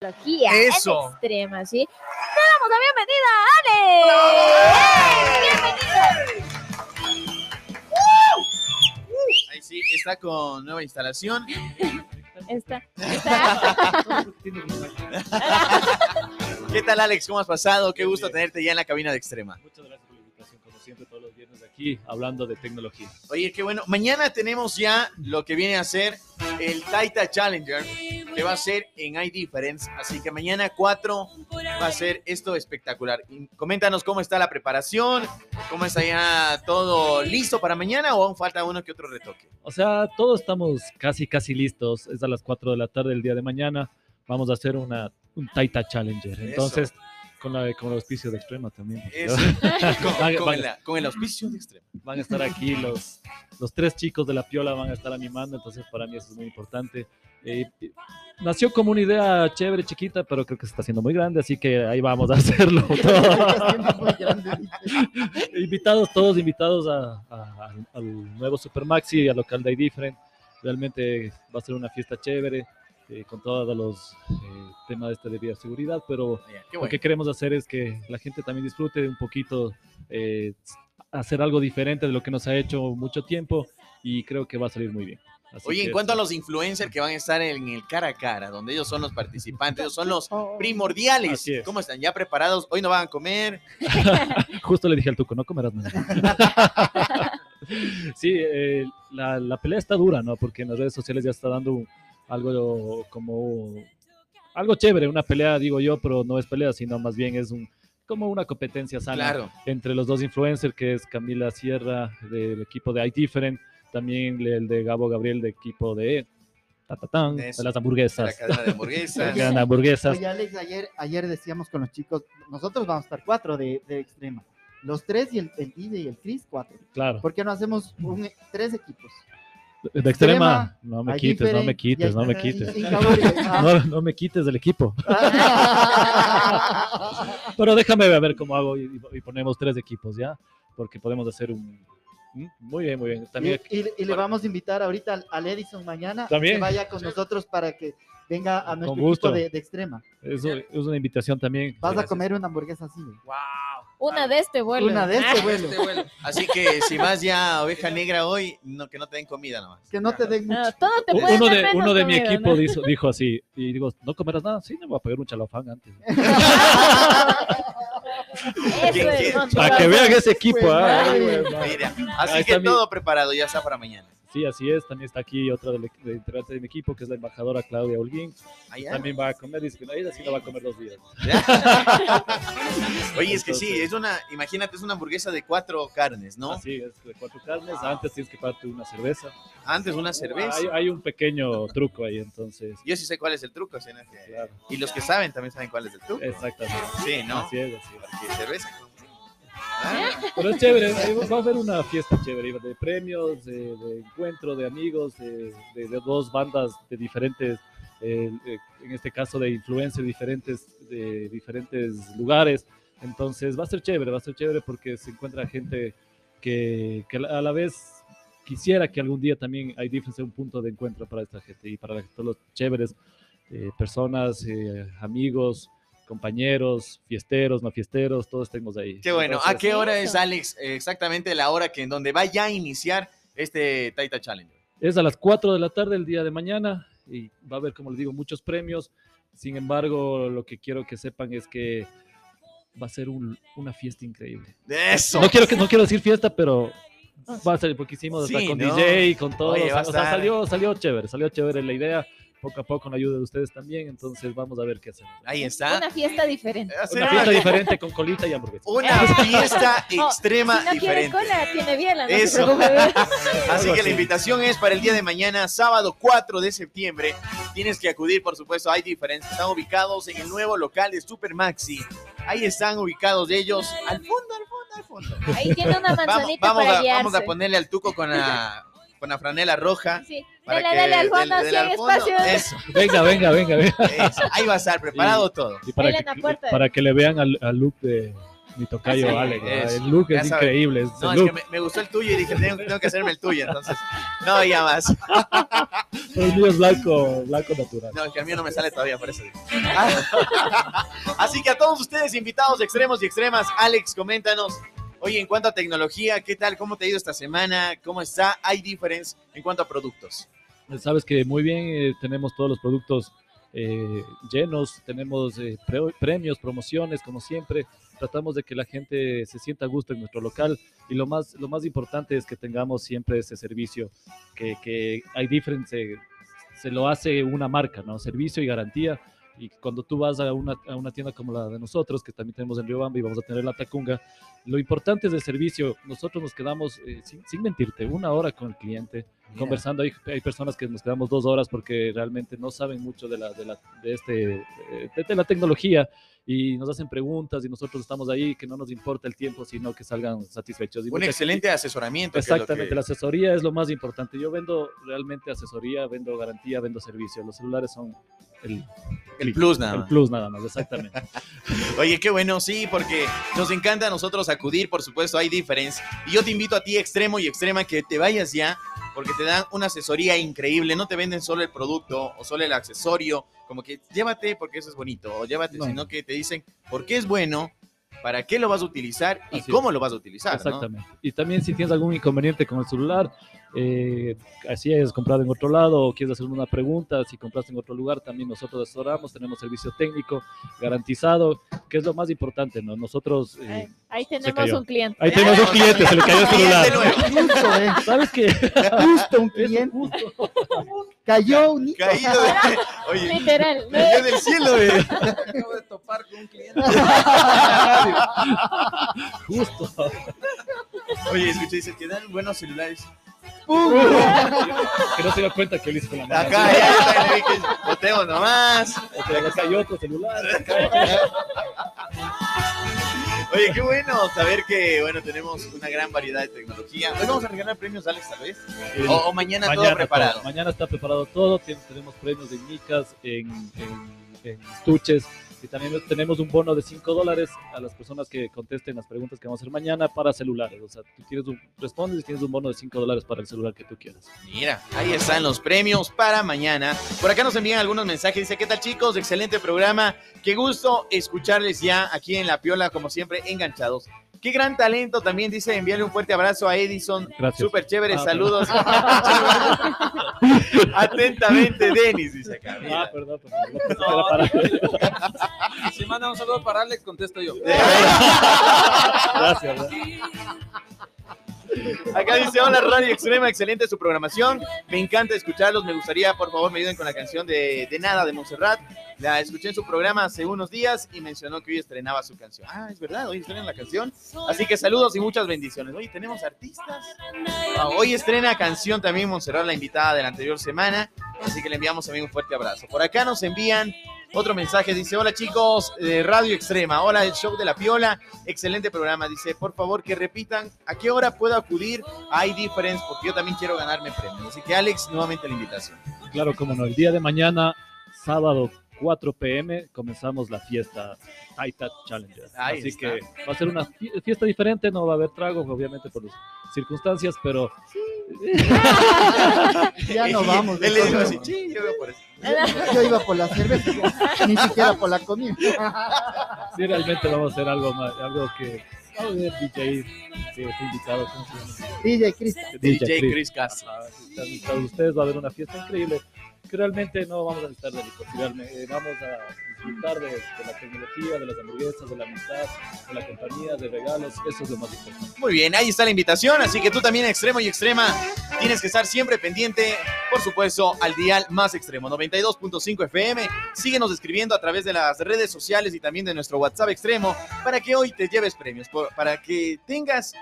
tecnología Eso. en extrema, ¿sí? Le damos la bienvenida a Ale. Ahí sí, está con nueva instalación. Está, está. ¿Qué tal, Alex? ¿Cómo has pasado? Qué gusto tenerte ya en la cabina de Extrema. Muchas gracias por la invitación, como siempre, todos los viernes aquí hablando de tecnología. Oye, qué bueno. Mañana tenemos ya lo que viene a ser el Taita Challenger, que va a ser en iDifference. Así que mañana 4 va a ser esto espectacular. Y coméntanos cómo está la preparación, cómo está ya todo listo para mañana o aún falta uno que otro retoque. O sea, todos estamos casi, casi listos. Es a las 4 de la tarde del día de mañana. Vamos a hacer una, un Taita Challenger. Entonces, con, la, con el auspicio de Extrema también. Eso. con, Van- con van- el, con el auspicio de Extrema. Van a estar aquí los, los tres chicos de la Piola, van a estar animando. Entonces, para mí eso es muy importante. Eh, nació como una idea chévere, chiquita, pero creo que se está haciendo muy grande. Así que ahí vamos a hacerlo. invitados, todos invitados a- a- al- nuevo Super Maxi y al local de iDifferent. Realmente va a ser una fiesta chévere eh, con todos los eh, temas este de bioseguridad, pero Qué lo que queremos hacer es que la gente también disfrute un poquito, eh, hacer algo diferente de lo que nos ha hecho mucho tiempo y creo que va a salir muy bien. Así Oye, en cuanto a los influencers que van a estar en el cara a cara, donde ellos son los participantes, ellos son los primordiales. Así es. ¿Cómo están? ¿Ya preparados? ¿Hoy no van a comer? Justo le dije al Tuco, no comerás nada. sí, eh, la, la pelea está dura, ¿no? Porque en las redes sociales ya está dando un- algo como algo chévere, una pelea, digo yo, pero no es pelea, sino más bien es un como una competencia sana Claro. entre los dos influencers, que es Camila Sierra del equipo de iDifferent, también el de Gabo Gabriel del equipo de Tatatán, de las La hamburguesas. cadena de hamburguesas. de hamburguesas. Oye, Alex, ayer, ayer decíamos con los chicos, nosotros vamos a estar cuatro de, de extrema. Los tres y el, el DJ y el Chris, cuatro. Claro. ¿Por qué no hacemos un- tres equipos? De extrema, Extrema, no me Hay quites, no me quites, no me quites. No, no me quites del equipo. Pero déjame ver cómo hago y, y ponemos tres equipos, ¿ya? Porque podemos hacer un... Muy bien, muy bien. Y, También, y- y le vamos a invitar ahorita al, al Edison mañana También. que vaya con nosotros para que venga a nuestro gusto. equipo de, de extrema. es, es una invitación también. Vas a Gracias. comer una hamburguesa así. Wow. Una de este vuelo. Una de este vuelo. Así que si vas ya a oveja negra hoy, no, que no te den comida nomás. Que no te den mucho. Ah, todo te puede Uno de, menos uno de mi comida, equipo ¿no? dijo, dijo así, y digo, ¿no comerás nada? Sí, me voy a pegar un chalafán antes. Para que vean ese equipo, Ahí así que mi- todo preparado, ya está para mañana. Sí, así es. También está aquí otra de, de integrante de mi equipo, que es la embajadora Claudia Holguín. Allá. También va a comer, dice que no, ella sí la va a comer dos días. Oye, es que sí, es una, imagínate, es una hamburguesa de cuatro carnes, ¿no? Así es, de cuatro carnes. Antes tienes que pagarte una cerveza. Antes una cerveza. Hay, hay un pequeño truco ahí, entonces. Yo sí sé cuál es el truco, ¿sí? Claro, Y los que saben también saben cuál es el truco. exactamente. Sí, ¿no? Así es, así es. Porque cerveza. Ah, Pero es chévere, ahí va a haber una fiesta chévere, de premios, de, de encuentro de amigos, de, de- de dos bandas de diferentes, eh, eh, en este caso de influencers diferentes, de diferentes lugares. Entonces va a ser chévere, va a ser chévere porque se encuentra gente que, que a la vez quisiera que algún día también hay sea un punto de encuentro para esta gente y para todos los chéveres, eh, personas, eh, amigos, compañeros, fiesteros, no fiesteros, todos estemos ahí. Qué bueno. ¿A qué hora es, Alex? Exactamente la hora que en donde va ya a iniciar este Taita Challenge. Es a las 4 de la tarde el día de mañana y va a haber, como les digo, muchos premios. Sin embargo, lo que quiero que sepan es que va a ser un- una fiesta increíble. Eso. No quiero, que, no quiero decir fiesta, pero va a ser porque hicimos Sí, con ¿no? DJ, con todo. Oye, o sea, o sea, salió, salió chévere, salió chévere la idea. Poco a poco con la ayuda de ustedes también, entonces vamos a ver qué hacemos. Ahí está. Una fiesta diferente. Una fiesta diferente con colita y hamburguesa. Una fiesta Oh, extrema si no diferente. cola, tiene biela, no Eso. se. Así que la invitación es para el día de mañana, sábado 4 de septiembre. Tienes que acudir, por supuesto, hay diferencias. Están ubicados en el nuevo local de Super Maxi. Ahí están ubicados ellos al fondo, al fondo, al fondo. Ahí tiene una Vamos, manzanita vamos, para a, guiarse. vamos a ponerle al tuco con la, con la franela roja. Sí, para dale, que dale al del- fondo, del sí hay al fondo- espacio. Eso, Venga, venga, venga, venga. eso. Ahí va a estar preparado todo. Y para que, la puerta. para que le vean al, al look de, mi tocayo Sí, eso. El look es sabe. increíble. ese No, es look. que me, me gustó el tuyo y dije, tengo, tengo que hacerme el tuyo, entonces no había más. El mío es blanco, blanco natural. No, es que a mí no me sale todavía, por eso. Así que a todos ustedes, invitados extremos y extremas, Alex, coméntanos. Oye, en cuanto a tecnología, ¿qué tal? ¿Cómo te ha ido esta semana? ¿Cómo está? ¿Hay difference en cuanto a productos? Sabes que muy bien eh, tenemos todos los productos eh, llenos, tenemos eh, pre- premios, promociones, como siempre. Tratamos de que la gente se sienta a gusto en nuestro local y lo más, lo más importante es que tengamos siempre ese servicio, que, que hay diferente, se lo hace una marca, ¿no? Servicio y garantía. Y cuando tú vas a una, a una tienda como la de nosotros, que también tenemos en Riobamba y vamos a tener la Tacunga, lo importante es el servicio. Nosotros nos quedamos, eh, sin, sin mentirte, una hora con el cliente, conversando. Hay, hay personas que nos quedamos dos horas porque realmente no saben mucho de la, de la, de este, eh, de, de la tecnología y nos hacen preguntas y nosotros estamos ahí, que no nos importa el tiempo, sino que salgan satisfechos. Y Un mucha- excelente asesoramiento. Exactamente, que- la asesoría es lo más importante. Yo vendo realmente asesoría, vendo garantía, vendo servicio. Los celulares son el, El plus nada el más. plus nada más, exactamente. Oye, qué bueno, sí, porque nos encanta a nosotros acudir, por supuesto, hay difference. Y yo te invito a ti, extremo y extrema, que te vayas ya, porque te dan una asesoría increíble. No te venden solo el producto o solo el accesorio, como que llévate porque eso es bonito, o llévate, No. sino que te dicen por qué es bueno, para qué lo vas a utilizar y Así cómo es. lo vas a utilizar. ¿no? Exactamente. Y también si tienes algún inconveniente con el celular, eh, así hayas comprado en otro lado o quieres hacer una pregunta, si compraste en otro lugar, también nosotros asesoramos, tenemos servicio técnico garantizado, que es lo más importante, ¿no? Nosotros... eh, Ahí, tenemos un cliente. ahí tenemos un cliente, se le cayó el celular. Justo, eh, ¿Sabes qué? justo un Es cliente. justo. Cayó un. Caído de- Oye, Literal. cayó del cielo, con un cliente. Justo. Oye, escuché, dice que dan buenos celulares. que no se dio cuenta que lo hice con la mano. Acá, ya, ya nomás. O sea, le cayó otro celular. Oye, qué bueno saber que, bueno, tenemos una gran variedad de tecnología. Hoy vamos a regalar premios, Alex, tal vez. O, o mañana, todo preparado. todo. Mañana está preparado todo. Tenemos premios en micas, en, en, en estuches. Y también tenemos un bono de 5 dólares a las personas que contesten las preguntas que vamos a hacer mañana para celulares. O sea, tú tienes un, respondes y tienes un bono de 5 dólares para el celular que tú quieras. Mira, ahí están los premios para mañana. Por acá nos envían algunos mensajes. Dice, ¿qué tal chicos? Excelente programa. Qué gusto escucharles ya aquí en La Piola, como siempre, enganchados. Qué gran talento también, dice, envíale un fuerte abrazo a Edison. Gracias. Súper chévere, Ah, saludos. Atentamente, Denis, dice acá. mira. Ah, perdón, perdón. No Si manda un saludo para Alex, contesto yo. Gracias. Acá dice, hola Radio Extrema, excelente su programación. Me encanta escucharlos. Me gustaría, por favor, me ayuden con la canción de, de Nada de Montserrat. La escuché en su programa hace unos días y mencionó que hoy estrenaba su canción. Ah, es verdad, hoy estrena la canción. Así que saludos y muchas bendiciones. Oye, tenemos artistas. Ah, Hoy estrena canción también Montserrat, la invitada de la anterior semana. Así que le enviamos también un fuerte abrazo. Por acá nos envían otro mensaje. Dice, hola chicos de Radio Extrema. Hola, el show de la Piola. Excelente programa. Dice, por favor que repitan a qué hora puedo acudir a iDifference porque yo también quiero ganarme premios. Así que Alex, nuevamente la invitación. Claro, como no. El día de mañana, sábado 4 pm, comenzamos la fiesta Taita Challenger. Ahí Así está. que va a ser una fie- fiesta diferente, no va a haber tragos, obviamente por las circunstancias, pero Ya no vamos. Él le dijo así, sí, yo veo por eso. Yo, yo iba por la cerveza, ni siquiera por la comida. sí realmente vamos a hacer algo más, algo que va a haber DJ que invitado. ¿cómo se llama? DJ Cristian. DJ Chris. Chris Castro. Ajá, están invitados ustedes, va a haber una fiesta increíble realmente no vamos a necesitar de eh, vamos a disfrutar de, de la tecnología, de las hamburguesas, de la amistad, de la compañía, de regalos, eso es lo más importante. Muy bien, ahí está la invitación, así que tú también extremo y extrema tienes que estar siempre pendiente, por supuesto, al dial más extremo, 92.5 FM. Síguenos escribiendo a través de las redes sociales y también de nuestro WhatsApp extremo para que hoy te lleves premios, para que tengas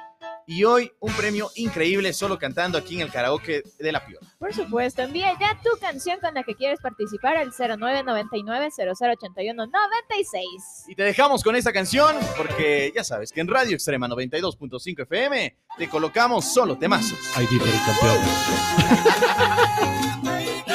y hoy un premio increíble solo cantando aquí en el karaoke de La Piola. Por supuesto, envía ya tu canción con la que quieres participar al 0999 0081 96. Y te dejamos con esta canción porque ya sabes que en Radio Extrema 92.5 FM te colocamos solo temazos. Dice el campeón.